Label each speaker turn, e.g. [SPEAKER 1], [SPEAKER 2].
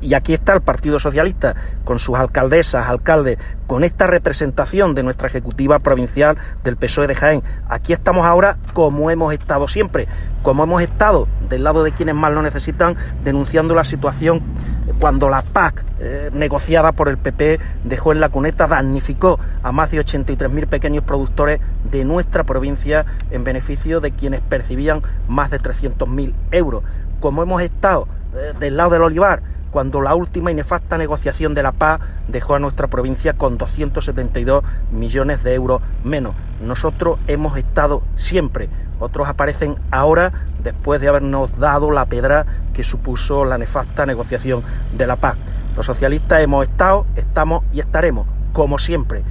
[SPEAKER 1] y aquí está el Partido Socialista con sus alcaldesas, alcaldes, con esta representación de nuestra ejecutiva provincial del PSOE de Jaén. Aquí estamos ahora como hemos estado siempre, como hemos estado del lado de quienes más lo necesitan, denunciando la situación cuando la PAC eh, negociada por el PP dejó en la cuneta, damnificó a más de 83.000 pequeños productores de nuestra provincia en beneficio de quienes percibían más de 300.000 euros. Como hemos estado eh, del lado del olivar, cuando la última y nefasta negociación de la paz dejó a nuestra provincia con 272 millones de euros menos. Nosotros hemos estado siempre, otros aparecen ahora después de habernos dado la pedra que supuso la nefasta negociación de la paz. Los socialistas hemos estado, estamos y estaremos, como siempre,